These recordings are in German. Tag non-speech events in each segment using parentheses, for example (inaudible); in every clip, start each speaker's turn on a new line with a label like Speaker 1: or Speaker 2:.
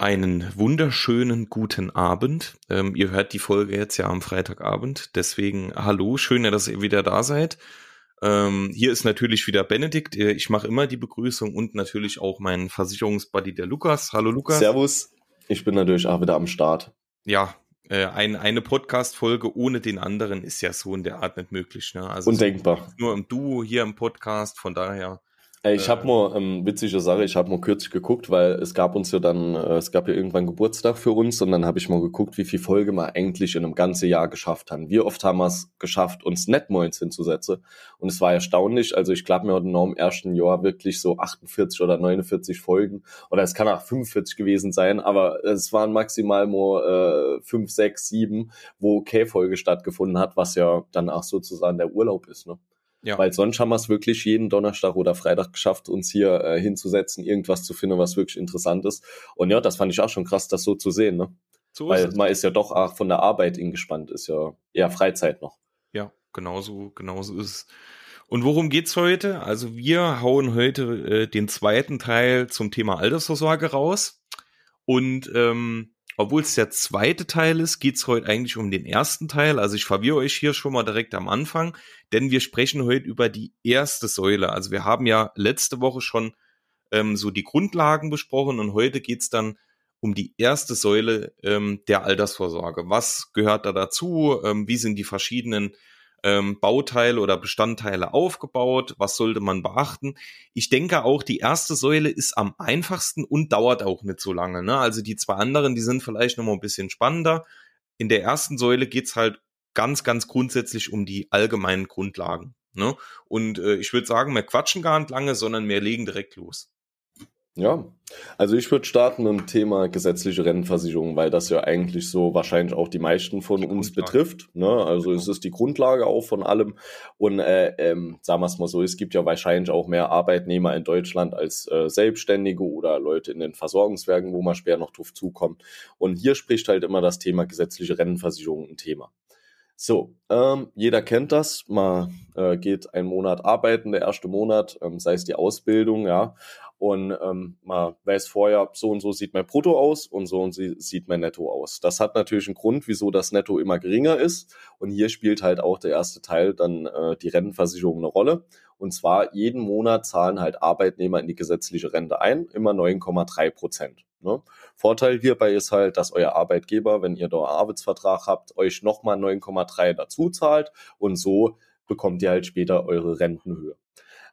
Speaker 1: Einen wunderschönen guten Abend. Ähm, ihr hört die Folge jetzt ja am Freitagabend. Deswegen hallo, schön, dass ihr wieder da seid. Ähm, hier ist natürlich wieder Benedikt. Äh, ich mache immer die Begrüßung und natürlich auch mein Versicherungsbuddy, der Lukas. Hallo Lukas.
Speaker 2: Servus. Ich bin natürlich auch wieder am Start.
Speaker 1: Ja, äh, ein, eine Podcast-Folge ohne den anderen ist ja so in der Art nicht möglich. Ne?
Speaker 2: Also Undenkbar.
Speaker 1: So nur im Duo hier im Podcast, von daher
Speaker 2: ich habe mal, ähm, witzige Sache, ich habe mal kürzlich geguckt, weil es gab uns ja dann, äh, es gab ja irgendwann Geburtstag für uns und dann habe ich mal geguckt, wie viel Folge wir eigentlich in einem ganzen Jahr geschafft haben. Wie oft haben wir es geschafft, uns Netmoins hinzusetzen? Und es war erstaunlich, also ich glaube, wir hatten noch im ersten Jahr wirklich so 48 oder 49 Folgen oder es kann auch 45 gewesen sein, aber es waren maximal nur äh, 5, 6, 7, wo K-Folge stattgefunden hat, was ja dann auch sozusagen der Urlaub ist, ne? Ja. Weil sonst haben wir es wirklich jeden Donnerstag oder Freitag geschafft, uns hier äh, hinzusetzen, irgendwas zu finden, was wirklich interessant ist. Und ja, das fand ich auch schon krass, das so zu sehen, ne? So Weil ist man ist ja doch auch von der Arbeit ingespannt, ist ja eher Freizeit noch.
Speaker 1: Ja, genauso, genauso ist es. Und worum geht's heute? Also wir hauen heute äh, den zweiten Teil zum Thema Altersvorsorge raus. Und ähm, obwohl es der zweite Teil ist, geht's heute eigentlich um den ersten Teil. Also ich verwirre euch hier schon mal direkt am Anfang, denn wir sprechen heute über die erste Säule. Also wir haben ja letzte Woche schon ähm, so die Grundlagen besprochen und heute geht's dann um die erste Säule ähm, der Altersvorsorge. Was gehört da dazu? Ähm, wie sind die verschiedenen ähm, Bauteile oder Bestandteile aufgebaut? Was sollte man beachten? Ich denke auch, die erste Säule ist am einfachsten und dauert auch nicht so lange. Ne? Also die zwei anderen, die sind vielleicht noch mal ein bisschen spannender. In der ersten Säule geht's halt ganz, ganz grundsätzlich um die allgemeinen Grundlagen. Ne? Und äh, ich würde sagen, wir quatschen gar nicht lange, sondern wir legen direkt los.
Speaker 2: Ja, also ich würde starten mit dem Thema gesetzliche Rentenversicherung, weil das ja eigentlich so wahrscheinlich auch die meisten von die uns betrifft. Ne? Also es ist die Grundlage auch von allem. Und äh, ähm, sagen wir es mal so, es gibt ja wahrscheinlich auch mehr Arbeitnehmer in Deutschland als äh, Selbstständige oder Leute in den Versorgungswerken, wo man schwer noch drauf zukommt. Und hier spricht halt immer das Thema gesetzliche Rentenversicherung ein Thema. So, ähm, jeder kennt das. Man äh, geht einen Monat arbeiten, der erste Monat, ähm, sei es die Ausbildung, ja, und ähm, man weiß vorher, so und so sieht mein Brutto aus und so und so sieht mein Netto aus. Das hat natürlich einen Grund, wieso das Netto immer geringer ist. Und hier spielt halt auch der erste Teil dann äh, die Rentenversicherung eine Rolle. Und zwar jeden Monat zahlen halt Arbeitnehmer in die gesetzliche Rente ein, immer 9,3 Prozent. Ne? Vorteil hierbei ist halt, dass euer Arbeitgeber, wenn ihr da einen Arbeitsvertrag habt, euch nochmal 9,3 dazu zahlt und so bekommt ihr halt später eure Rentenhöhe.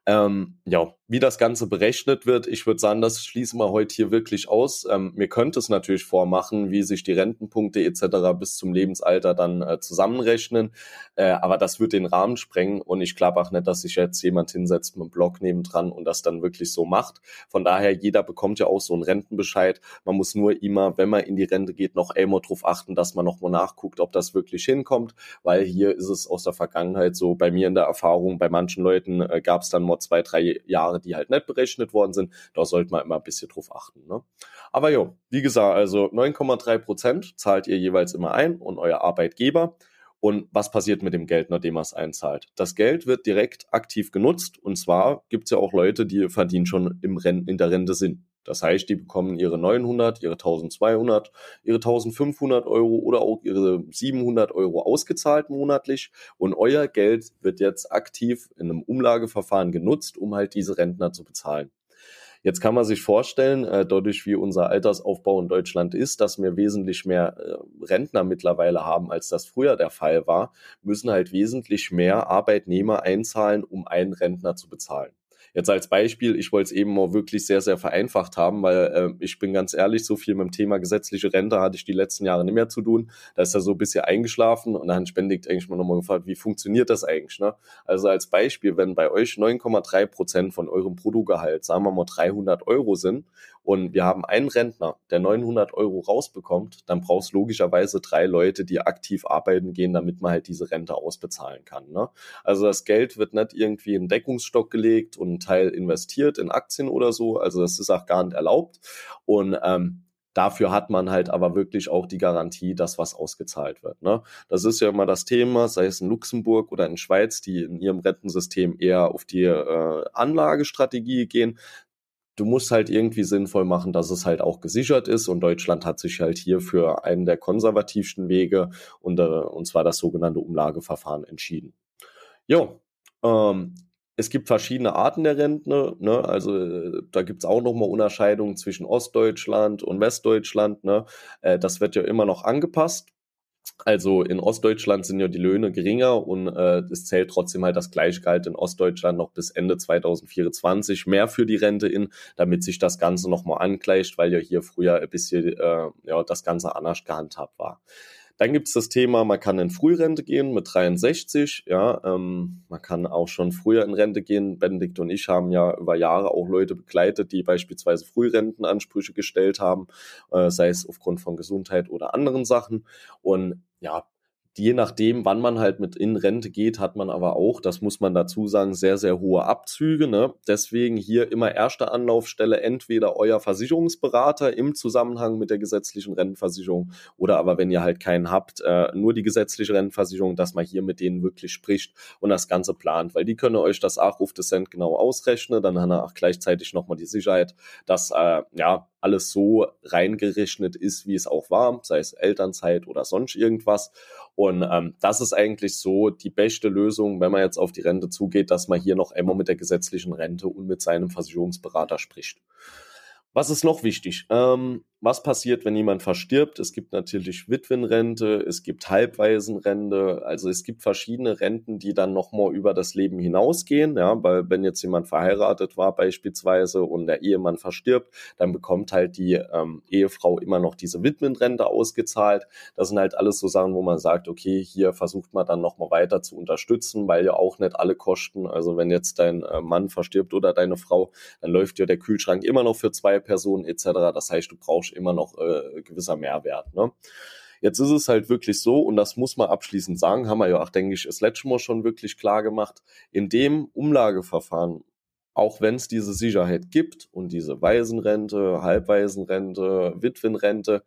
Speaker 2: Ähm, ja, wie das Ganze berechnet wird, ich würde sagen, das schließen wir heute hier wirklich aus. Ähm, mir könnte es natürlich vormachen, wie sich die Rentenpunkte etc. bis zum Lebensalter dann äh, zusammenrechnen, äh, aber das wird den Rahmen sprengen und ich glaube auch nicht, dass sich jetzt jemand hinsetzt mit einem Blog nebendran und das dann wirklich so macht. Von daher, jeder bekommt ja auch so einen Rentenbescheid. Man muss nur immer, wenn man in die Rente geht, noch einmal darauf achten, dass man nochmal nachguckt, ob das wirklich hinkommt, weil hier ist es aus der Vergangenheit so, bei mir in der Erfahrung, bei manchen Leuten äh, gab es dann mal zwei, drei Jahre, die halt nicht berechnet worden sind. Da sollte man immer ein bisschen drauf achten. Ne? Aber jo, wie gesagt, also 9,3 Prozent zahlt ihr jeweils immer ein und euer Arbeitgeber. Und was passiert mit dem Geld, nachdem man es einzahlt? Das Geld wird direkt aktiv genutzt. Und zwar gibt es ja auch Leute, die verdienen schon im Rennen, in der Rente sind. Das heißt, die bekommen ihre 900, ihre 1200, ihre 1500 Euro oder auch ihre 700 Euro ausgezahlt monatlich und euer Geld wird jetzt aktiv in einem Umlageverfahren genutzt, um halt diese Rentner zu bezahlen. Jetzt kann man sich vorstellen, äh, dadurch wie unser Altersaufbau in Deutschland ist, dass wir wesentlich mehr äh, Rentner mittlerweile haben, als das früher der Fall war, müssen halt wesentlich mehr Arbeitnehmer einzahlen, um einen Rentner zu bezahlen. Jetzt als Beispiel, ich wollte es eben mal wirklich sehr, sehr vereinfacht haben, weil äh, ich bin ganz ehrlich, so viel mit dem Thema gesetzliche Rente hatte ich die letzten Jahre nicht mehr zu tun. Da ist er so ein bisschen eingeschlafen und dann spendigt eigentlich mal nochmal gefragt, wie funktioniert das eigentlich? Ne? Also als Beispiel, wenn bei euch 9,3 Prozent von eurem Bruttogehalt, sagen wir mal 300 Euro sind und wir haben einen Rentner, der 900 Euro rausbekommt, dann brauchst logischerweise drei Leute, die aktiv arbeiten gehen, damit man halt diese Rente ausbezahlen kann. Ne? Also das Geld wird nicht irgendwie in Deckungsstock gelegt und ein Teil investiert in Aktien oder so. Also das ist auch gar nicht erlaubt. Und ähm, Dafür hat man halt aber wirklich auch die Garantie, dass was ausgezahlt wird. Ne? Das ist ja immer das Thema, sei es in Luxemburg oder in Schweiz, die in ihrem Rentensystem eher auf die äh, Anlagestrategie gehen du musst halt irgendwie sinnvoll machen, dass es halt auch gesichert ist. Und Deutschland hat sich halt hier für einen der konservativsten Wege und, äh, und zwar das sogenannte Umlageverfahren entschieden. Jo, ähm, es gibt verschiedene Arten der Rente, ne? also äh, da gibt's auch nochmal Unterscheidungen zwischen Ostdeutschland und Westdeutschland. Ne? Äh, das wird ja immer noch angepasst. Also in Ostdeutschland sind ja die Löhne geringer und äh, es zählt trotzdem halt das Gleichgehalt in Ostdeutschland noch bis Ende 2024 mehr für die Rente in, damit sich das Ganze nochmal angleicht, weil ja hier früher ein bisschen äh, ja, das Ganze anders gehandhabt war. Dann gibt es das Thema, man kann in Frührente gehen mit 63. Ja, ähm, man kann auch schon früher in Rente gehen. Benedikt und ich haben ja über Jahre auch Leute begleitet, die beispielsweise Frührentenansprüche gestellt haben, äh, sei es aufgrund von Gesundheit oder anderen Sachen. Und ja, je nachdem, wann man halt mit in Rente geht, hat man aber auch, das muss man dazu sagen, sehr, sehr hohe Abzüge. Ne? Deswegen hier immer erste Anlaufstelle entweder euer Versicherungsberater im Zusammenhang mit der gesetzlichen Rentenversicherung oder aber wenn ihr halt keinen habt, äh, nur die gesetzliche Rentenversicherung, dass man hier mit denen wirklich spricht und das Ganze plant, weil die können euch das Abruf des Cent genau ausrechnen, dann haben auch gleichzeitig nochmal die Sicherheit, dass äh, ja alles so reingerechnet ist, wie es auch war, sei es Elternzeit oder sonst irgendwas. Und ähm, das ist eigentlich so die beste Lösung, wenn man jetzt auf die Rente zugeht, dass man hier noch einmal mit der gesetzlichen Rente und mit seinem Versicherungsberater spricht. Was ist noch wichtig? Ähm, was passiert, wenn jemand verstirbt? Es gibt natürlich Witwenrente, es gibt Halbwaisenrente, also es gibt verschiedene Renten, die dann nochmal über das Leben hinausgehen, ja, weil wenn jetzt jemand verheiratet war beispielsweise und der Ehemann verstirbt, dann bekommt halt die ähm, Ehefrau immer noch diese Witwenrente ausgezahlt. Das sind halt alles so Sachen, wo man sagt, okay, hier versucht man dann nochmal weiter zu unterstützen, weil ja auch nicht alle Kosten, also wenn jetzt dein äh, Mann verstirbt oder deine Frau, dann läuft ja der Kühlschrank immer noch für zwei Personen etc. Das heißt, du brauchst immer noch äh, gewisser Mehrwert. Ne? Jetzt ist es halt wirklich so, und das muss man abschließend sagen, haben wir ja auch, denke ich, das letzte Mal schon wirklich klar gemacht, in dem Umlageverfahren, auch wenn es diese Sicherheit gibt und diese Waisenrente, Halbwaisenrente, Witwenrente,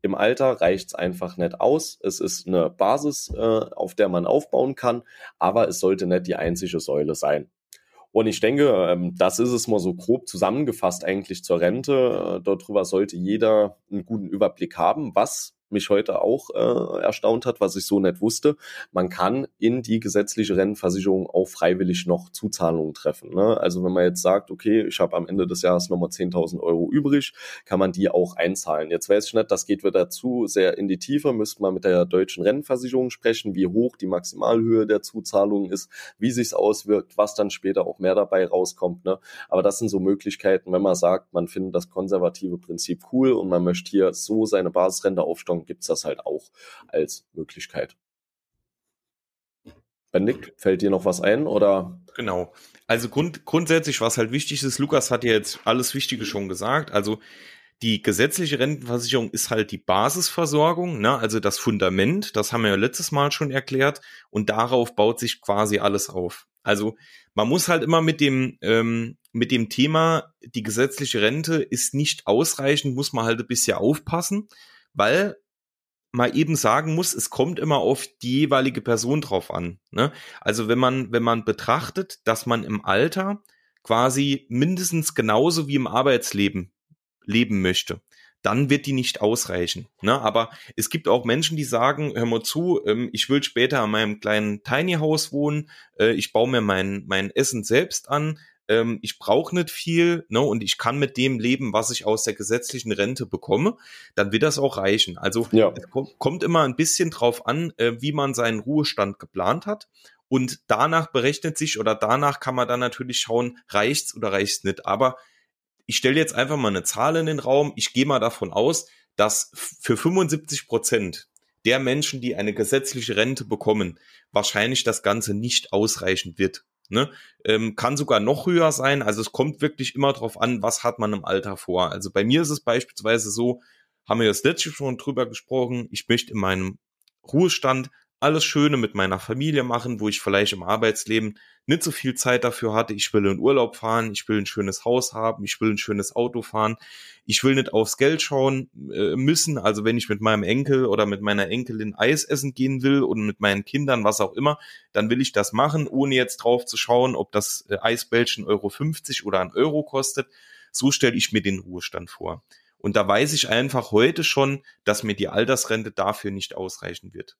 Speaker 2: im Alter reicht es einfach nicht aus. Es ist eine Basis, äh, auf der man aufbauen kann, aber es sollte nicht die einzige Säule sein. Und ich denke, ähm, das ist es mal so grob zusammengefasst eigentlich zur Rente. Äh, darüber sollte jeder einen guten Überblick haben, was mich heute auch äh, erstaunt hat, was ich so nicht wusste. Man kann in die gesetzliche Rentenversicherung auch freiwillig noch Zuzahlungen treffen. Ne? Also wenn man jetzt sagt, okay, ich habe am Ende des Jahres nochmal 10.000 Euro übrig, kann man die auch einzahlen. Jetzt weiß ich nicht, das geht wieder zu sehr in die Tiefe, müsste man mit der deutschen Rentenversicherung sprechen, wie hoch die Maximalhöhe der Zuzahlung ist, wie sich's auswirkt, was dann später auch mehr dabei rauskommt. Ne? Aber das sind so Möglichkeiten, wenn man sagt, man findet das konservative Prinzip cool und man möchte hier so seine Basisrente aufstocken, Gibt es das halt auch als Möglichkeit. Benedikt, fällt dir noch was ein oder?
Speaker 1: Genau. Also grund, grundsätzlich, was halt wichtig ist, Lukas hat ja jetzt alles Wichtige schon gesagt. Also die gesetzliche Rentenversicherung ist halt die Basisversorgung, ne? also das Fundament, das haben wir ja letztes Mal schon erklärt, und darauf baut sich quasi alles auf. Also man muss halt immer mit dem, ähm, mit dem Thema, die gesetzliche Rente ist nicht ausreichend, muss man halt ein bisschen aufpassen, weil mal eben sagen muss, es kommt immer auf die jeweilige Person drauf an. Ne? Also wenn man, wenn man betrachtet, dass man im Alter quasi mindestens genauso wie im Arbeitsleben leben möchte, dann wird die nicht ausreichen. Ne? Aber es gibt auch Menschen, die sagen, hör mal zu, ähm, ich will später an meinem kleinen Tiny House wohnen, äh, ich baue mir mein, mein Essen selbst an, ähm, ich brauche nicht viel ne, und ich kann mit dem leben, was ich aus der gesetzlichen Rente bekomme, dann wird das auch reichen. Also ja. es kommt, kommt immer ein bisschen drauf an, äh, wie man seinen Ruhestand geplant hat. Und danach berechnet sich oder danach kann man dann natürlich schauen, reicht's oder reicht's nicht. Aber ich stelle jetzt einfach mal eine Zahl in den Raum. Ich gehe mal davon aus, dass für 75 Prozent der Menschen, die eine gesetzliche Rente bekommen, wahrscheinlich das Ganze nicht ausreichen wird. Ne? Ähm, kann sogar noch höher sein. Also es kommt wirklich immer darauf an, was hat man im Alter vor. Also bei mir ist es beispielsweise so, haben wir das letzte schon drüber gesprochen, ich möchte in meinem Ruhestand alles Schöne mit meiner Familie machen, wo ich vielleicht im Arbeitsleben nicht so viel Zeit dafür hatte. Ich will in Urlaub fahren, ich will ein schönes Haus haben, ich will ein schönes Auto fahren. Ich will nicht aufs Geld schauen äh, müssen. Also wenn ich mit meinem Enkel oder mit meiner Enkelin Eis essen gehen will und mit meinen Kindern, was auch immer, dann will ich das machen, ohne jetzt drauf zu schauen, ob das äh, Eisbällchen Euro 50 oder ein Euro kostet. So stelle ich mir den Ruhestand vor. Und da weiß ich einfach heute schon, dass mir die Altersrente dafür nicht ausreichen wird.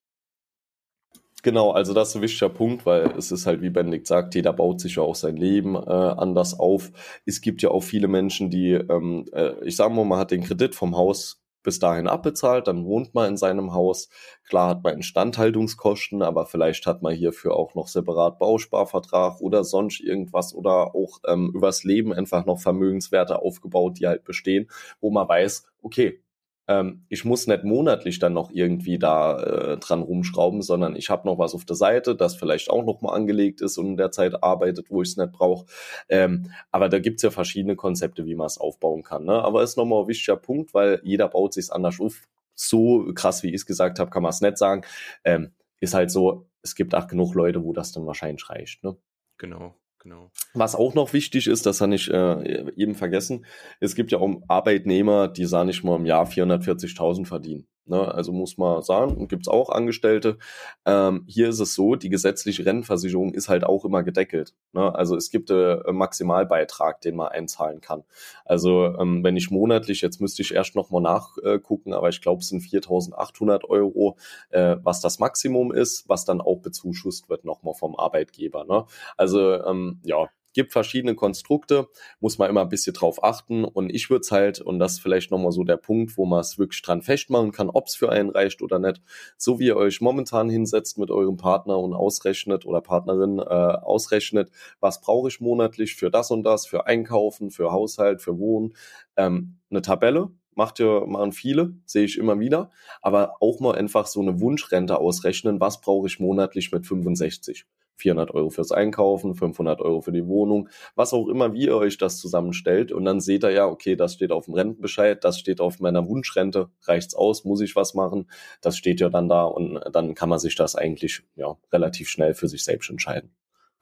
Speaker 2: Genau, also das ist ein wichtiger Punkt, weil es ist halt, wie Benedikt sagt, jeder baut sich ja auch sein Leben äh, anders auf. Es gibt ja auch viele Menschen, die, ähm, äh, ich sage mal, man hat den Kredit vom Haus bis dahin abbezahlt, dann wohnt man in seinem Haus. Klar hat man Instandhaltungskosten, aber vielleicht hat man hierfür auch noch separat Bausparvertrag oder sonst irgendwas oder auch ähm, übers Leben einfach noch Vermögenswerte aufgebaut, die halt bestehen, wo man weiß, okay, ähm, ich muss nicht monatlich dann noch irgendwie da äh, dran rumschrauben, sondern ich habe noch was auf der Seite, das vielleicht auch noch mal angelegt ist und in der Zeit arbeitet, wo ich es nicht brauche. Ähm, aber da gibt's ja verschiedene Konzepte, wie man es aufbauen kann. Ne? Aber ist nochmal ein wichtiger Punkt, weil jeder baut sich anders auf. So krass, wie ich es gesagt habe, kann man es nicht sagen. Ähm, ist halt so, es gibt auch genug Leute, wo das dann wahrscheinlich reicht. Ne?
Speaker 1: Genau. Genau.
Speaker 2: Was auch noch wichtig ist, das habe ich äh, eben vergessen, es gibt ja auch Arbeitnehmer, die, sagen ich mal, im Jahr 440.000 verdienen. Ne? Also muss man sagen, und gibt's auch Angestellte. Ähm, hier ist es so, die gesetzliche Rentenversicherung ist halt auch immer gedeckelt. Ne? Also es gibt äh, einen Maximalbeitrag, den man einzahlen kann. Also ähm, wenn ich monatlich, jetzt müsste ich erst nochmal nachgucken, aber ich glaube es sind 4.800 Euro, äh, was das Maximum ist, was dann auch bezuschusst wird nochmal vom Arbeitgeber. Ne? Also ähm, ja, gibt verschiedene Konstrukte, muss man immer ein bisschen drauf achten. Und ich würde es halt, und das ist vielleicht nochmal so der Punkt, wo man es wirklich dran festmachen kann, ob es für einen reicht oder nicht, so wie ihr euch momentan hinsetzt mit eurem Partner und ausrechnet oder Partnerin äh, ausrechnet, was brauche ich monatlich für das und das, für Einkaufen, für Haushalt, für Wohnen, ähm, eine Tabelle, macht ja, machen viele, sehe ich immer wieder, aber auch mal einfach so eine Wunschrente ausrechnen, was brauche ich monatlich mit 65. 400 Euro fürs Einkaufen, 500 Euro für die Wohnung, was auch immer, wie ihr euch das zusammenstellt. Und dann seht ihr ja, okay, das steht auf dem Rentenbescheid, das steht auf meiner Wunschrente, reicht's aus, muss ich was machen? Das steht ja dann da und dann kann man sich das eigentlich ja relativ schnell für sich selbst entscheiden.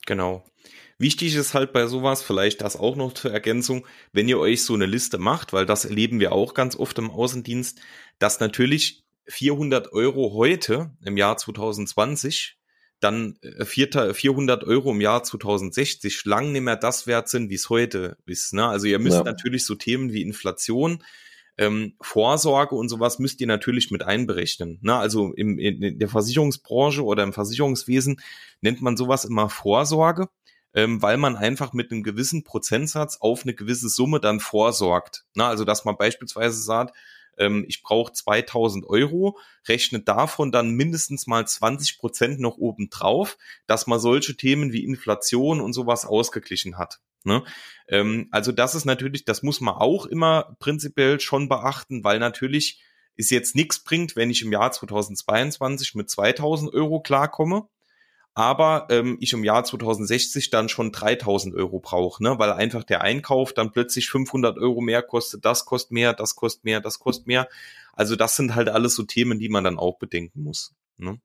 Speaker 1: Genau. Wichtig ist halt bei sowas, vielleicht das auch noch zur Ergänzung, wenn ihr euch so eine Liste macht, weil das erleben wir auch ganz oft im Außendienst, dass natürlich 400 Euro heute im Jahr 2020 dann 400 äh, Euro im Jahr 2060 lang nicht mehr das wert sind, wie es heute ist. Ne? Also ihr müsst ja. natürlich so Themen wie Inflation, ähm, Vorsorge und sowas müsst ihr natürlich mit einberechnen. Ne? Also im, in der Versicherungsbranche oder im Versicherungswesen nennt man sowas immer Vorsorge, ähm, weil man einfach mit einem gewissen Prozentsatz auf eine gewisse Summe dann vorsorgt. Ne? Also dass man beispielsweise sagt, ähm, ich brauche 2000 Euro, rechnet davon dann mindestens mal 20 Prozent noch oben drauf, dass man solche Themen wie Inflation und sowas ausgeglichen hat. Ne? Ähm, also das ist natürlich, das muss man auch immer prinzipiell schon beachten, weil natürlich es jetzt nichts bringt, wenn ich im Jahr 2022 mit 2000 Euro klarkomme aber ähm, ich im Jahr 2060 dann schon 3000 Euro brauche, ne? weil einfach der Einkauf dann plötzlich 500 Euro mehr kostet, das kostet mehr, das kostet mehr, das kostet mehr. Also das sind halt alles so Themen, die man dann auch bedenken muss. Ne?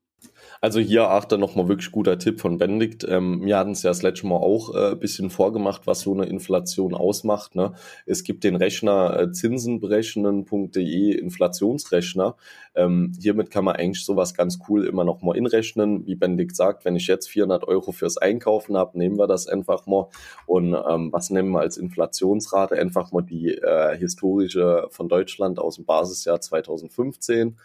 Speaker 2: Also hier achte nochmal wirklich guter Tipp von Benedikt. Ähm, wir hatten es ja das letzte Mal auch äh, bisschen vorgemacht, was so eine Inflation ausmacht. Ne? Es gibt den Rechner äh, zinsenberechnen.de Inflationsrechner. Ähm, hiermit kann man eigentlich sowas ganz cool immer nochmal inrechnen. Wie Benedikt sagt, wenn ich jetzt 400 Euro fürs Einkaufen habe, nehmen wir das einfach mal. Und ähm, was nehmen wir als Inflationsrate? Einfach mal die äh, historische von Deutschland aus dem Basisjahr 2015.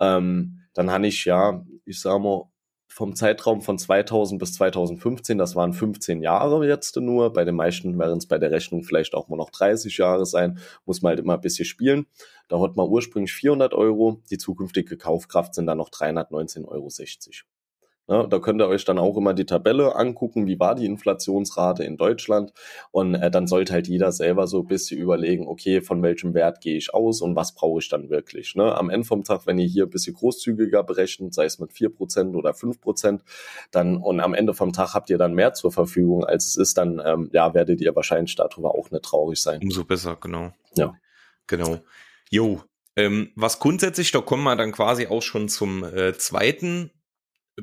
Speaker 2: Ähm, dann habe ich ja, ich sag mal, vom Zeitraum von 2000 bis 2015, das waren 15 Jahre jetzt nur. Bei den meisten werden es bei der Rechnung vielleicht auch mal noch 30 Jahre sein. Muss man halt immer ein bisschen spielen. Da hat man ursprünglich 400 Euro. Die zukünftige Kaufkraft sind dann noch 319,60 Euro. Ne, da könnt ihr euch dann auch immer die Tabelle angucken, wie war die Inflationsrate in Deutschland. Und äh, dann sollte halt jeder selber so ein bisschen überlegen, okay, von welchem Wert gehe ich aus und was brauche ich dann wirklich. Ne? Am Ende vom Tag, wenn ihr hier ein bisschen großzügiger berechnet, sei es mit vier Prozent oder fünf Prozent, dann und am Ende vom Tag habt ihr dann mehr zur Verfügung, als es ist, dann ähm, ja, werdet ihr wahrscheinlich darüber auch nicht traurig sein.
Speaker 1: Umso besser, genau.
Speaker 2: Ja.
Speaker 1: Genau. Jo, ähm, was grundsätzlich, da kommen wir dann quasi auch schon zum äh, zweiten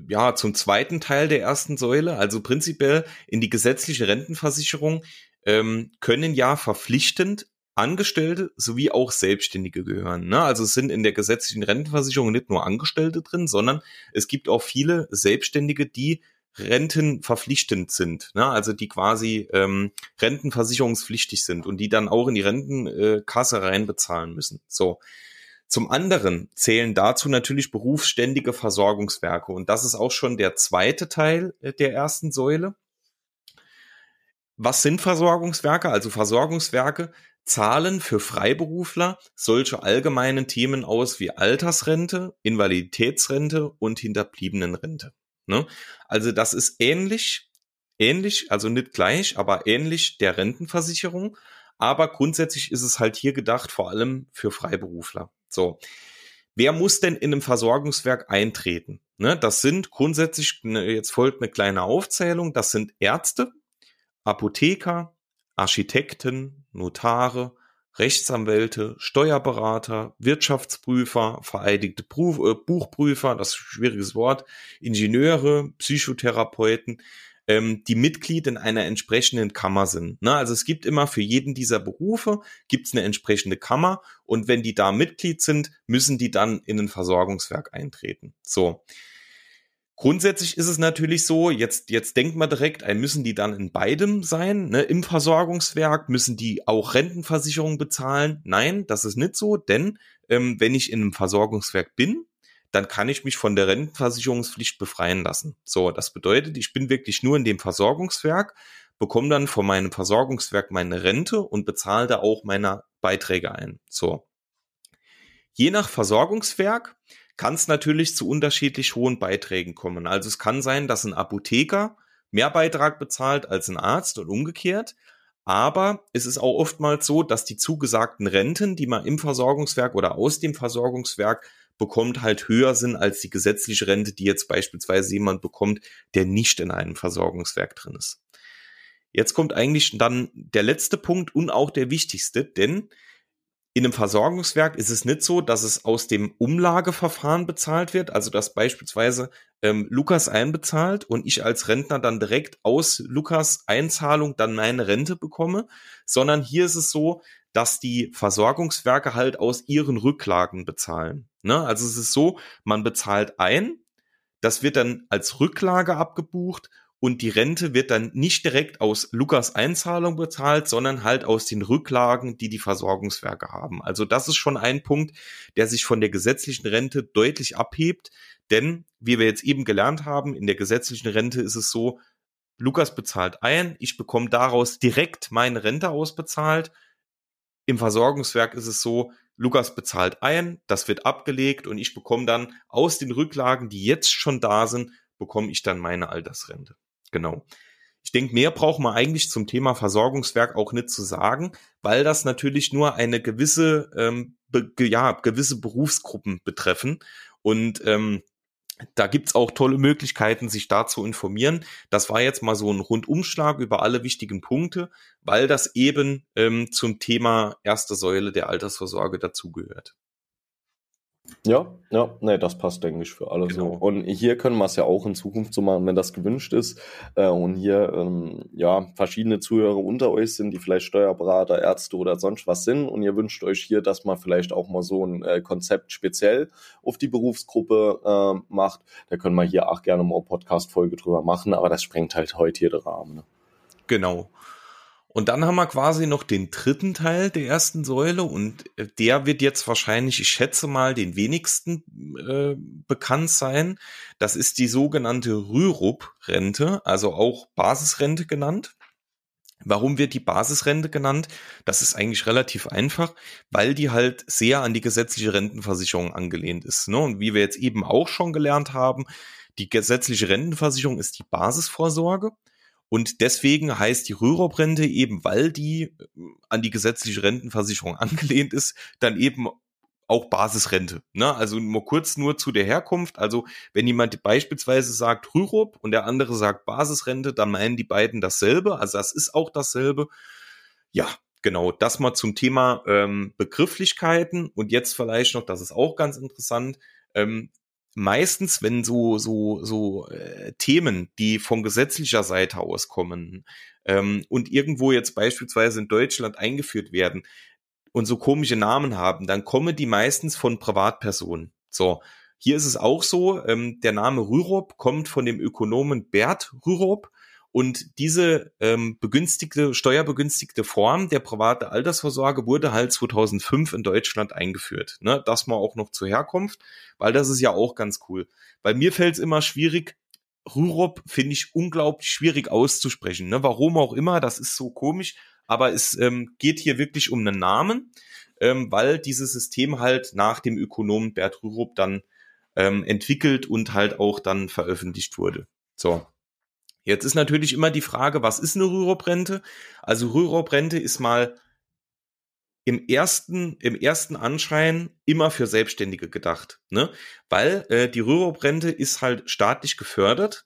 Speaker 1: ja, zum zweiten Teil der ersten Säule, also prinzipiell in die gesetzliche Rentenversicherung, ähm, können ja verpflichtend Angestellte sowie auch Selbstständige gehören. Ne? Also es sind in der gesetzlichen Rentenversicherung nicht nur Angestellte drin, sondern es gibt auch viele Selbstständige, die rentenverpflichtend sind, ne? also die quasi ähm, rentenversicherungspflichtig sind und die dann auch in die Rentenkasse reinbezahlen müssen. So. Zum anderen zählen dazu natürlich berufsständige Versorgungswerke und das ist auch schon der zweite Teil äh, der ersten Säule. Was sind Versorgungswerke? Also Versorgungswerke zahlen für Freiberufler solche allgemeinen Themen aus wie Altersrente, Invaliditätsrente und Hinterbliebenenrente. Ne? Also das ist ähnlich, ähnlich, also nicht gleich, aber ähnlich der Rentenversicherung. Aber grundsätzlich ist es halt hier gedacht, vor allem für Freiberufler. So. Wer muss denn in einem Versorgungswerk eintreten? Ne, das sind grundsätzlich, ne, jetzt folgt eine kleine Aufzählung, das sind Ärzte, Apotheker, Architekten, Notare, Rechtsanwälte, Steuerberater, Wirtschaftsprüfer, vereidigte äh, Buchprüfer, das ist ein schwieriges Wort, Ingenieure, Psychotherapeuten, ähm, die Mitglied in einer entsprechenden Kammer sind. Ne? Also es gibt immer für jeden dieser Berufe gibt es eine entsprechende Kammer und wenn die da Mitglied sind, müssen die dann in ein Versorgungswerk eintreten. So. Grundsätzlich ist es natürlich so, jetzt, jetzt denkt man direkt, müssen die dann in beidem sein, ne? im Versorgungswerk, müssen die auch Rentenversicherung bezahlen? Nein, das ist nicht so, denn ähm, wenn ich in einem Versorgungswerk bin, dann kann ich mich von der Rentenversicherungspflicht befreien lassen. So, das bedeutet, ich bin wirklich nur in dem Versorgungswerk, bekomme dann von meinem Versorgungswerk meine Rente und bezahle da auch meine Beiträge ein. So. Je nach Versorgungswerk kann es natürlich zu unterschiedlich hohen Beiträgen kommen. Also es kann sein, dass ein Apotheker mehr Beitrag bezahlt als ein Arzt und umgekehrt. Aber es ist auch oftmals so, dass die zugesagten Renten, die man im Versorgungswerk oder aus dem Versorgungswerk bekommt, halt höher sind als die gesetzliche Rente, die jetzt beispielsweise jemand bekommt, der nicht in einem Versorgungswerk drin ist. Jetzt kommt eigentlich dann der letzte Punkt und auch der wichtigste, denn in einem Versorgungswerk ist es nicht so, dass es aus dem Umlageverfahren bezahlt wird, also dass beispielsweise ähm, Lukas einbezahlt und ich als Rentner dann direkt aus Lukas Einzahlung dann meine Rente bekomme, sondern hier ist es so, dass die Versorgungswerke halt aus ihren Rücklagen bezahlen. Ne? Also es ist so, man bezahlt ein, das wird dann als Rücklage abgebucht und die Rente wird dann nicht direkt aus Lukas Einzahlung bezahlt, sondern halt aus den Rücklagen, die die Versorgungswerke haben. Also das ist schon ein Punkt, der sich von der gesetzlichen Rente deutlich abhebt, denn wie wir jetzt eben gelernt haben, in der gesetzlichen Rente ist es so, Lukas bezahlt ein, ich bekomme daraus direkt meine Rente ausbezahlt. Im Versorgungswerk ist es so, Lukas bezahlt ein, das wird abgelegt und ich bekomme dann aus den Rücklagen, die jetzt schon da sind, bekomme ich dann meine Altersrente. Genau. Ich denke, mehr braucht man eigentlich zum Thema Versorgungswerk auch nicht zu sagen, weil das natürlich nur eine gewisse, ähm, be, ja, gewisse Berufsgruppen betreffen. Und ähm, da gibt's auch tolle Möglichkeiten, sich da zu informieren. Das war jetzt mal so ein Rundumschlag über alle wichtigen Punkte, weil das eben ähm, zum Thema erste Säule der Altersvorsorge dazugehört.
Speaker 2: Ja, ja, nee, das passt, denke ich, für alle genau. so. Und hier können wir es ja auch in Zukunft so machen, wenn das gewünscht ist. Äh, und hier, ähm, ja, verschiedene Zuhörer unter euch sind, die vielleicht Steuerberater, Ärzte oder sonst was sind. Und ihr wünscht euch hier, dass man vielleicht auch mal so ein äh, Konzept speziell auf die Berufsgruppe äh, macht. Da können wir hier auch gerne mal eine Podcast-Folge drüber machen. Aber das sprengt halt heute hier den Rahmen. Ne?
Speaker 1: Genau. Und dann haben wir quasi noch den dritten Teil der ersten Säule und äh, der wird jetzt wahrscheinlich, ich schätze mal, den wenigsten äh, bekannt sein. Das ist die sogenannte Rürup-Rente, also auch Basisrente genannt. Warum wird die Basisrente genannt? Das ist eigentlich relativ einfach, weil die halt sehr an die gesetzliche Rentenversicherung angelehnt ist. Ne? Und wie wir jetzt eben auch schon gelernt haben, die gesetzliche Rentenversicherung ist die Basisvorsorge. Und deswegen heißt die Rürup-Rente eben, weil die äh, an die gesetzliche Rentenversicherung (laughs) angelehnt ist, dann eben auch Basisrente. Ne? Also nur kurz nur zu der Herkunft. Also wenn jemand beispielsweise sagt Rürup und der andere sagt Basisrente, dann meinen die beiden dasselbe. Also das ist auch dasselbe. Ja, genau. Das mal zum Thema ähm, Begrifflichkeiten. Und jetzt vielleicht noch, das ist auch ganz interessant. Ähm, meistens, wenn so so so äh, Themen, die von gesetzlicher Seite auskommen ähm, und irgendwo jetzt beispielsweise in Deutschland eingeführt werden und so komische Namen haben, dann kommen die meistens von Privatpersonen. So, hier ist es auch so, ähm, der Name Rürup kommt von dem Ökonomen Bert Rürup und diese ähm, begünstigte, steuerbegünstigte Form der privaten Altersvorsorge wurde halt 2005 in Deutschland eingeführt. Ne? Das mal auch noch zur Herkunft, weil das ist ja auch ganz cool. Bei mir fällt es immer schwierig, Rürup finde ich unglaublich schwierig auszusprechen. Ne? Warum auch immer, das ist so komisch, aber es ähm, geht hier wirklich um einen Namen, ähm, weil dieses System halt nach dem Ökonomen Bert Rürup dann ähm, entwickelt und halt auch dann veröffentlicht wurde. So. Jetzt ist natürlich immer die Frage, was ist eine Rürup-Rente? Also Rürup-Rente ist mal im ersten, im ersten Anschein immer für Selbstständige gedacht, ne? Weil äh, die Rürup-Rente ist halt staatlich gefördert.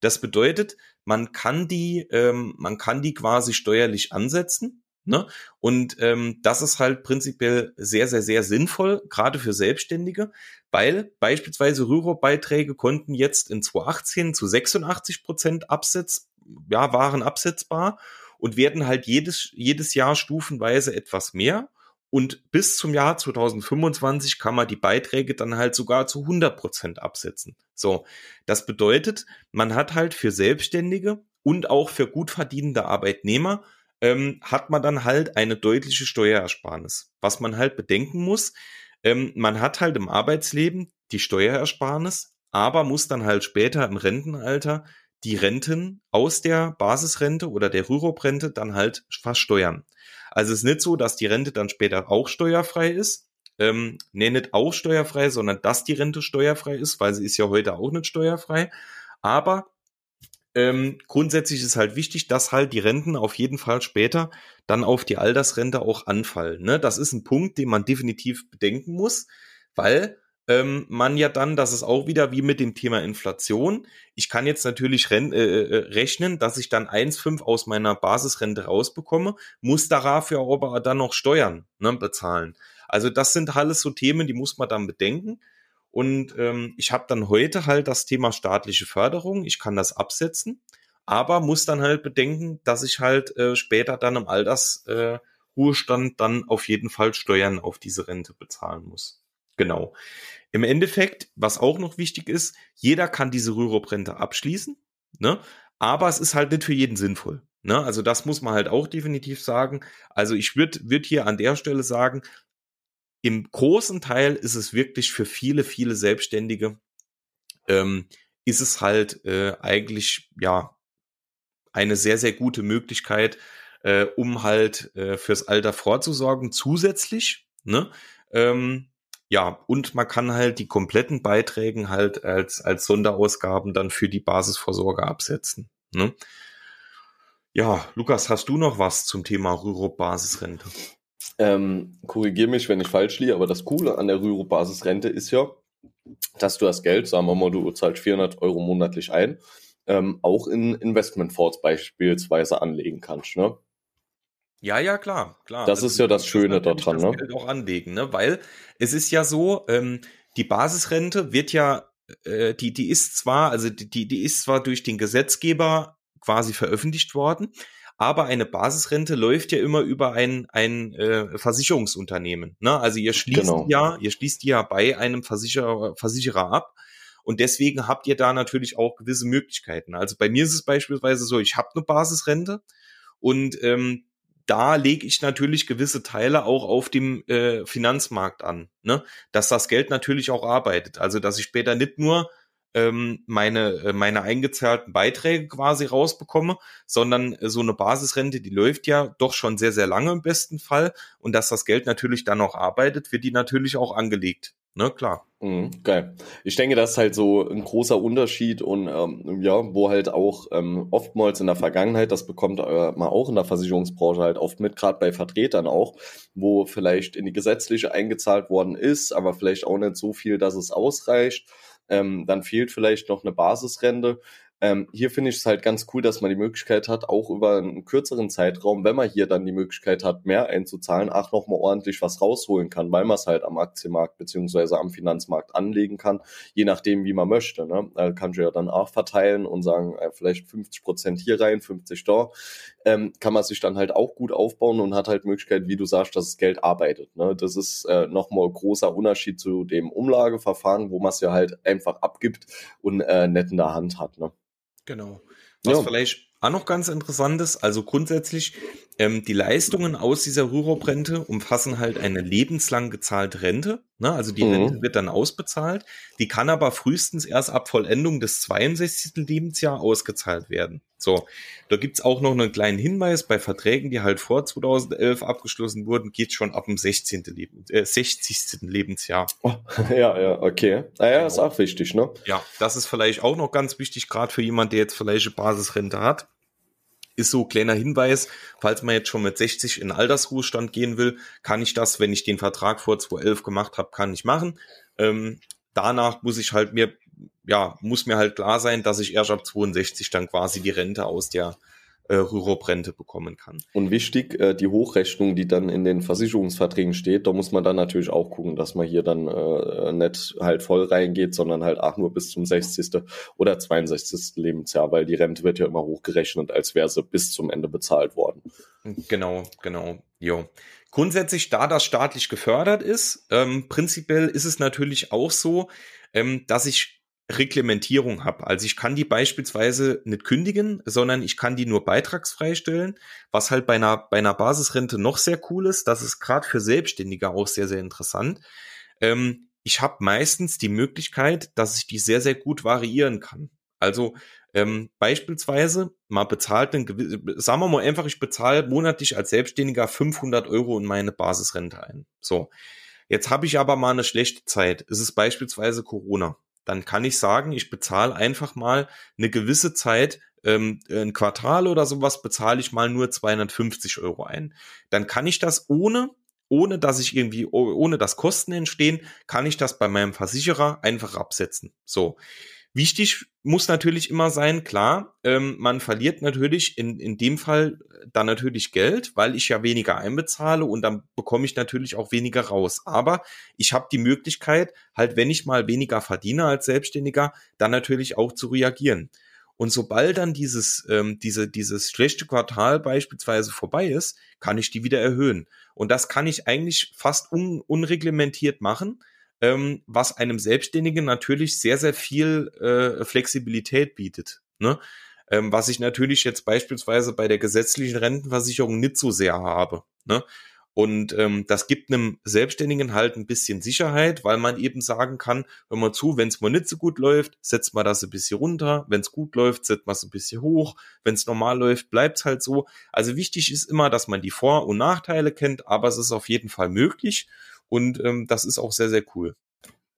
Speaker 1: Das bedeutet, man kann die, ähm, man kann die quasi steuerlich ansetzen Ne? Und ähm, das ist halt prinzipiell sehr, sehr, sehr sinnvoll, gerade für Selbstständige, weil beispielsweise Rürup-Beiträge konnten jetzt in 2018 zu 86 Prozent Absetz, ja, waren absetzbar und werden halt jedes, jedes Jahr stufenweise etwas mehr. Und bis zum Jahr 2025 kann man die Beiträge dann halt sogar zu 100 Prozent absetzen. So, das bedeutet, man hat halt für Selbstständige und auch für gut verdienende Arbeitnehmer ähm, hat man dann halt eine deutliche Steuerersparnis. Was man halt bedenken muss, ähm, man hat halt im Arbeitsleben die Steuerersparnis, aber muss dann halt später im Rentenalter die Renten aus der Basisrente oder der Rürup-Rente dann halt versteuern. Also es ist nicht so, dass die Rente dann später auch steuerfrei ist. Ähm, nee, nicht auch steuerfrei, sondern dass die Rente steuerfrei ist, weil sie ist ja heute auch nicht steuerfrei. Aber ähm, grundsätzlich ist halt wichtig, dass halt die Renten auf jeden Fall später dann auf die Altersrente auch anfallen. Ne? Das ist ein Punkt, den man definitiv bedenken muss, weil ähm, man ja dann, das ist auch wieder wie mit dem Thema Inflation. Ich kann jetzt natürlich äh, äh rechnen, dass ich dann 1,5 aus meiner Basisrente rausbekomme, muss dafür aber dann noch Steuern ne, bezahlen. Also das sind alles so Themen, die muss man dann bedenken. Und ähm, ich habe dann heute halt das Thema staatliche Förderung. Ich kann das absetzen, aber muss dann halt bedenken, dass ich halt äh, später dann im Altersruhestand äh, dann auf jeden Fall Steuern auf diese Rente bezahlen muss. Genau. Im Endeffekt, was auch noch wichtig ist, jeder kann diese Rürup-Rente abschließen, ne? aber es ist halt nicht für jeden sinnvoll. Ne? Also das muss man halt auch definitiv sagen. Also ich würde würd hier an der Stelle sagen, im großen Teil ist es wirklich für viele, viele Selbstständige, ähm, ist es halt äh, eigentlich, ja, eine sehr, sehr gute Möglichkeit, äh, um halt äh, fürs Alter vorzusorgen, zusätzlich, ne? Ähm, ja, und man kann halt die kompletten Beiträge halt als, als Sonderausgaben dann für die Basisvorsorge absetzen. Ne? Ja, Lukas, hast du noch was zum Thema Rürup-Basisrente?
Speaker 2: Ähm, Korrigiere mich, wenn ich falsch liege, aber das Coole an der Rüro-Basisrente ist ja, dass du das Geld, sagen wir mal, du zahlst 400 Euro monatlich ein, ähm, auch in Investmentfonds beispielsweise anlegen kannst, ne?
Speaker 1: Ja, ja, klar, klar.
Speaker 2: Das, das ist ja das Schöne daran,
Speaker 1: das
Speaker 2: ne?
Speaker 1: Geld auch anlegen, ne? Weil es ist ja so, ähm, die Basisrente wird ja, äh, die, die ist zwar, also die, die ist zwar durch den Gesetzgeber quasi veröffentlicht worden, aber eine Basisrente läuft ja immer über ein, ein äh, Versicherungsunternehmen. Ne? Also ihr schließt genau. ja, ihr schließt ja bei einem Versicherer, Versicherer ab. Und deswegen habt ihr da natürlich auch gewisse Möglichkeiten. Also bei mir ist es beispielsweise so, ich habe eine Basisrente und ähm, da lege ich natürlich gewisse Teile auch auf dem äh, Finanzmarkt an, ne? dass das Geld natürlich auch arbeitet. Also dass ich später nicht nur ähm, meine, äh, meine eingezahlten Beiträge quasi rausbekomme, sondern so eine Basisrente, die läuft ja doch schon sehr, sehr lange im besten Fall. Und dass das Geld natürlich dann noch arbeitet, wird die natürlich auch angelegt. Ne, klar.
Speaker 2: Mhm, geil. Ich denke, das ist halt so ein großer Unterschied und ähm, ja, wo halt auch ähm, oftmals in der Vergangenheit, das bekommt äh, man auch in der Versicherungsbranche halt oft mit, gerade bei Vertretern auch, wo vielleicht in die gesetzliche eingezahlt worden ist, aber vielleicht auch nicht so viel, dass es ausreicht ähm, dann fehlt vielleicht noch eine Basisrente. Ähm, hier finde ich es halt ganz cool, dass man die Möglichkeit hat, auch über einen kürzeren Zeitraum, wenn man hier dann die Möglichkeit hat, mehr einzuzahlen, ach nochmal ordentlich was rausholen kann, weil man es halt am Aktienmarkt beziehungsweise am Finanzmarkt anlegen kann, je nachdem, wie man möchte. Ne? Da kann ich ja dann auch verteilen und sagen, äh, vielleicht 50 Prozent hier rein, 50 da. Ähm, kann man sich dann halt auch gut aufbauen und hat halt Möglichkeit, wie du sagst, dass das Geld arbeitet. Ne? Das ist äh, nochmal großer Unterschied zu dem Umlageverfahren, wo man es ja halt einfach abgibt und äh, nett in der Hand hat. Ne?
Speaker 1: Genau. Was ja. vielleicht auch noch ganz interessant ist, also grundsätzlich, ähm, die Leistungen aus dieser Rürup-Rente umfassen halt eine lebenslang gezahlte Rente. Ne? Also die mhm. Rente wird dann ausbezahlt. Die kann aber frühestens erst ab Vollendung des 62. Lebensjahr ausgezahlt werden. So, da gibt's auch noch einen kleinen Hinweis, bei Verträgen, die halt vor 2011 abgeschlossen wurden, geht schon ab dem 16. Leben, äh, 60. Lebensjahr.
Speaker 2: Oh, (laughs) ja, ja, okay. Naja, genau. ist auch wichtig, ne?
Speaker 1: Ja, das ist vielleicht auch noch ganz wichtig, gerade für jemand, der jetzt vielleicht eine Basisrente hat ist so kleiner Hinweis, falls man jetzt schon mit 60 in Altersruhestand gehen will, kann ich das, wenn ich den Vertrag vor 2011 gemacht habe, kann ich machen. Ähm, danach muss ich halt mir, ja, muss mir halt klar sein, dass ich erst ab 62 dann quasi die Rente aus der äh, Rürup-Rente bekommen kann.
Speaker 2: Und wichtig, äh, die Hochrechnung, die dann in den Versicherungsverträgen steht, da muss man dann natürlich auch gucken, dass man hier dann äh, nicht halt voll reingeht, sondern halt auch nur bis zum 60. oder 62. Lebensjahr, weil die Rente wird ja immer hochgerechnet, als wäre sie bis zum Ende bezahlt worden.
Speaker 1: Genau, genau. Jo. Grundsätzlich, da das staatlich gefördert ist, ähm, prinzipiell ist es natürlich auch so, ähm, dass ich Reglementierung habe. Also ich kann die beispielsweise nicht kündigen, sondern ich kann die nur beitragsfrei stellen, was halt bei einer, bei einer Basisrente noch sehr cool ist. Das ist gerade für Selbstständige auch sehr, sehr interessant. Ähm, ich habe meistens die Möglichkeit, dass ich die sehr, sehr gut variieren kann. Also ähm, beispielsweise, man bezahlt einen sagen wir mal einfach, ich bezahle monatlich als Selbstständiger 500 Euro in meine Basisrente ein. So. Jetzt habe ich aber mal eine schlechte Zeit. Es ist beispielsweise Corona dann kann ich sagen, ich bezahle einfach mal eine gewisse Zeit, ähm, ein Quartal oder sowas, bezahle ich mal nur 250 Euro ein. Dann kann ich das ohne, ohne dass ich irgendwie, ohne dass Kosten entstehen, kann ich das bei meinem Versicherer einfach absetzen. So. Wichtig muss natürlich immer sein, klar, ähm, man verliert natürlich in, in dem Fall dann natürlich Geld, weil ich ja weniger einbezahle und dann bekomme ich natürlich auch weniger raus. Aber ich habe die Möglichkeit, halt, wenn ich mal weniger verdiene als Selbstständiger, dann natürlich auch zu reagieren. Und sobald dann dieses, ähm, diese, dieses schlechte Quartal beispielsweise vorbei ist, kann ich die wieder erhöhen. Und das kann ich eigentlich fast un unreglementiert machen ähm, was einem Selbstständigen natürlich sehr, sehr viel äh, Flexibilität bietet. Ne? Ähm, was ich natürlich jetzt beispielsweise bei der gesetzlichen Rentenversicherung nicht so sehr habe. Ne? Und ähm, das gibt einem Selbstständigen halt ein bisschen Sicherheit, weil man eben sagen kann, hör mal zu, wenn es mal nicht so gut läuft, setzt man das ein bisschen runter. Wenn es gut läuft, setzt man es ein bisschen hoch. Wenn es normal läuft, bleibt es halt so. Also wichtig ist immer, dass man die Vor- und Nachteile kennt, aber es ist auf jeden Fall möglich. Und ähm, das ist auch sehr, sehr cool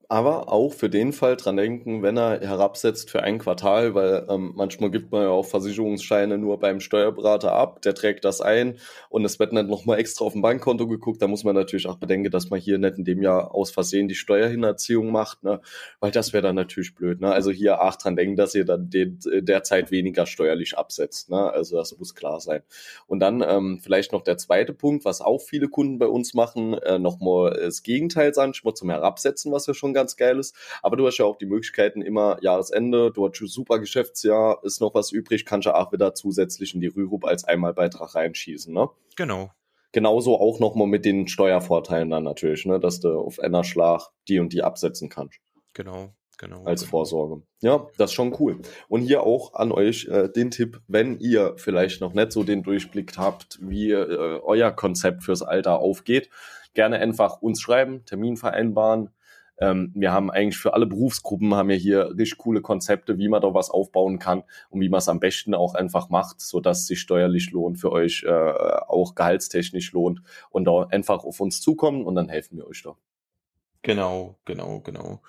Speaker 2: aber auch für den Fall dran denken, wenn er herabsetzt für ein Quartal, weil ähm, manchmal gibt man ja auch Versicherungsscheine nur beim Steuerberater ab, der trägt das ein und es wird nicht nochmal extra auf dem Bankkonto geguckt, da muss man natürlich auch bedenken, dass man hier nicht in dem Jahr aus Versehen die Steuerhinterziehung macht, ne? weil das wäre dann natürlich blöd. Ne? Also hier auch dran denken, dass ihr dann den, derzeit weniger steuerlich absetzt. Ne? Also das muss klar sein. Und dann ähm, vielleicht noch der zweite Punkt, was auch viele Kunden bei uns machen, äh, nochmal das Gegenteil, ich mal zum Herabsetzen, was wir schon ganz geil ist. Aber du hast ja auch die Möglichkeiten immer Jahresende, du hast ein super Geschäftsjahr, ist noch was übrig, kannst du auch wieder zusätzlich in die Rürup als Einmalbeitrag reinschießen, ne?
Speaker 1: Genau.
Speaker 2: Genauso auch nochmal mit den Steuervorteilen dann natürlich, ne, dass du auf einer Schlag die und die absetzen kannst.
Speaker 1: Genau. Genau,
Speaker 2: als
Speaker 1: genau.
Speaker 2: Vorsorge. Ja, das ist schon cool. Und hier auch an euch äh, den Tipp, wenn ihr vielleicht noch nicht so den Durchblick habt, wie äh, euer Konzept fürs Alter aufgeht, gerne einfach uns schreiben, Termin vereinbaren, ähm, wir haben eigentlich für alle Berufsgruppen haben wir hier richtig coole Konzepte, wie man da was aufbauen kann und wie man es am besten auch einfach macht, so dass sich steuerlich lohnt, für euch äh, auch gehaltstechnisch lohnt und da einfach auf uns zukommen und dann helfen wir euch da.
Speaker 1: Genau, genau, genau.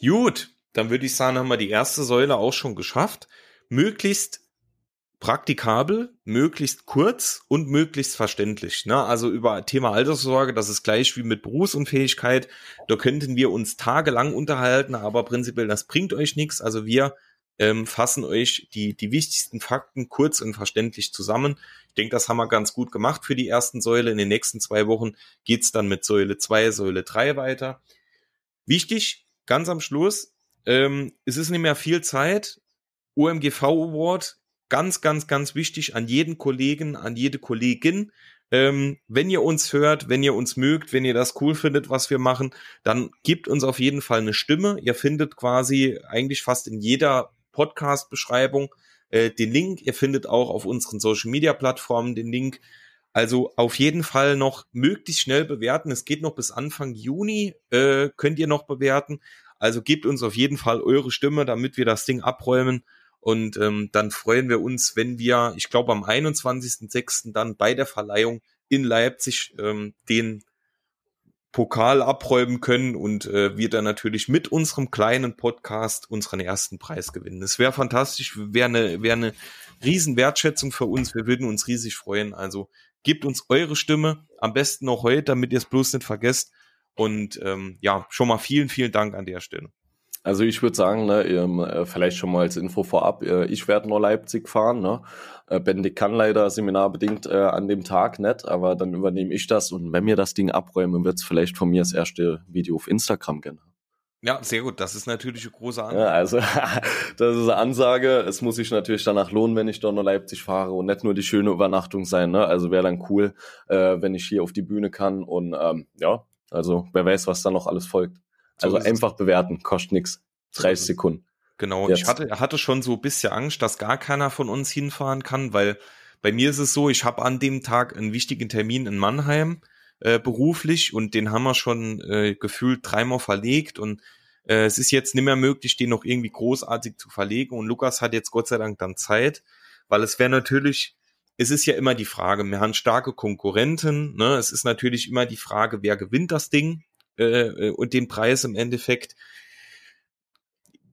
Speaker 1: Gut, dann würde ich sagen, haben wir die erste Säule auch schon geschafft. Möglichst praktikabel, möglichst kurz und möglichst verständlich. Ne? Also über Thema Alterssorge, das ist gleich wie mit Berufsunfähigkeit. Da könnten wir uns tagelang unterhalten, aber prinzipiell das bringt euch nichts. Also wir ähm, fassen euch die, die wichtigsten Fakten kurz und verständlich zusammen. Ich denke, das haben wir ganz gut gemacht für die ersten Säule. In den nächsten zwei Wochen geht's dann mit Säule 2, Säule 3 weiter. Wichtig, ganz am Schluss, ähm, es ist nicht mehr viel Zeit. OMGV Award, ganz, ganz, ganz wichtig an jeden Kollegen, an jede Kollegin. Ähm, wenn ihr uns hört, wenn ihr uns mögt, wenn ihr das cool findet, was wir machen, dann gebt uns auf jeden Fall eine Stimme. Ihr findet quasi eigentlich fast in jeder Podcast-Beschreibung äh, den Link. Ihr findet auch auf unseren Social-Media-Plattformen den Link. Also auf jeden Fall noch möglichst schnell bewerten. Es geht noch bis Anfang Juni, äh, könnt ihr noch bewerten. Also gebt uns auf jeden Fall eure Stimme, damit wir das Ding abräumen. Und ähm, dann freuen wir uns, wenn wir, ich glaube, am 21.06. dann bei der Verleihung in Leipzig ähm, den Pokal abräumen können und äh, wir dann natürlich mit unserem kleinen Podcast unseren ersten Preis gewinnen. Es wäre fantastisch, wäre eine, wäre eine riesen Wertschätzung für uns. Wir würden uns riesig freuen. Also gebt uns eure Stimme, am besten noch heute, damit ihr es bloß nicht vergesst. Und ähm, ja, schon mal vielen, vielen Dank an der Stelle.
Speaker 2: Also ich würde sagen, ne, äh, vielleicht schon mal als Info vorab, äh, ich werde nur Leipzig fahren. Ne? Äh, Benedikt kann leider seminarbedingt äh, an dem Tag nicht, aber dann übernehme ich das und wenn mir das Ding abräumen, wird es vielleicht von mir das erste Video auf Instagram gehen.
Speaker 1: Ja, sehr gut. Das ist natürlich eine große
Speaker 2: Ansage. Ja, also (laughs) das ist eine Ansage. Es muss sich natürlich danach lohnen, wenn ich dort nach Leipzig fahre und nicht nur die schöne Übernachtung sein. Ne? Also wäre dann cool, äh, wenn ich hier auf die Bühne kann und ähm, ja, also wer weiß, was da noch alles folgt. Also so einfach bewerten, kostet nichts. 30 Sekunden.
Speaker 1: Genau, Jetzt. ich hatte, hatte schon so ein bisschen Angst, dass gar keiner von uns hinfahren kann, weil bei mir ist es so, ich habe an dem Tag einen wichtigen Termin in Mannheim äh, beruflich und den haben wir schon äh, gefühlt dreimal verlegt und äh, es ist jetzt nicht mehr möglich, den noch irgendwie großartig zu verlegen und Lukas hat jetzt Gott sei Dank dann Zeit, weil es wäre natürlich, es ist ja immer die Frage, wir haben starke Konkurrenten, ne? es ist natürlich immer die Frage, wer gewinnt das Ding äh, äh, und den Preis im Endeffekt.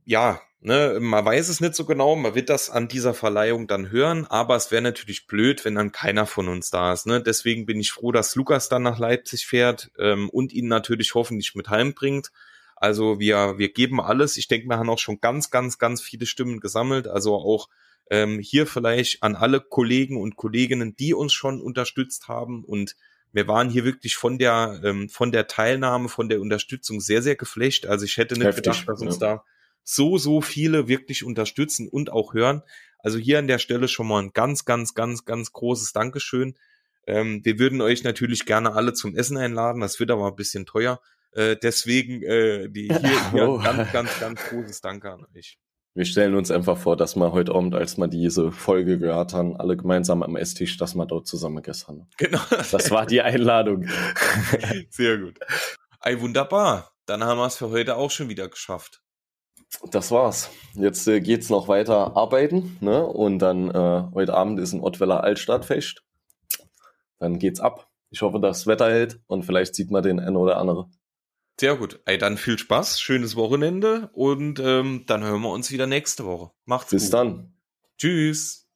Speaker 1: Ja, ne, man weiß es nicht so genau, man wird das an dieser Verleihung dann hören, aber es wäre natürlich blöd, wenn dann keiner von uns da ist. Ne? Deswegen bin ich froh, dass Lukas dann nach Leipzig fährt ähm, und ihn natürlich hoffentlich mit heimbringt. Also wir, wir geben alles. Ich denke, wir haben auch schon ganz, ganz, ganz viele Stimmen gesammelt. Also auch ähm, hier vielleicht an alle Kollegen und Kolleginnen, die uns schon unterstützt haben und wir waren hier wirklich von der, ähm, von der Teilnahme, von der Unterstützung sehr, sehr geflecht. Also ich hätte nicht Heftig, gedacht, dass uns ja. da so, so viele wirklich unterstützen und auch hören. Also hier an der Stelle schon mal ein ganz, ganz, ganz, ganz großes Dankeschön. Ähm, wir würden euch natürlich gerne alle zum Essen einladen. Das wird aber ein bisschen teuer. Äh, deswegen äh, die (laughs) hier, hier oh. ganz, ganz, ganz großes Danke an euch.
Speaker 2: Wir stellen uns einfach vor, dass wir heute Abend, als wir diese Folge gehört haben, alle gemeinsam am Esstisch, dass wir dort zusammen gegessen haben. Genau. Das war die Einladung. (laughs)
Speaker 1: Sehr gut. Ei, wunderbar. Dann haben wir es für heute auch schon wieder geschafft.
Speaker 2: Das war's. Jetzt äh, geht's noch weiter arbeiten, ne? Und dann äh, heute Abend ist ein Ottweller Altstadtfest. Dann geht's ab. Ich hoffe, das Wetter hält und vielleicht sieht man den ein oder andere.
Speaker 1: Sehr gut. Ey, dann viel Spaß, schönes Wochenende und ähm, dann hören wir uns wieder nächste Woche.
Speaker 2: Macht's Bis gut. Bis dann.
Speaker 1: Tschüss.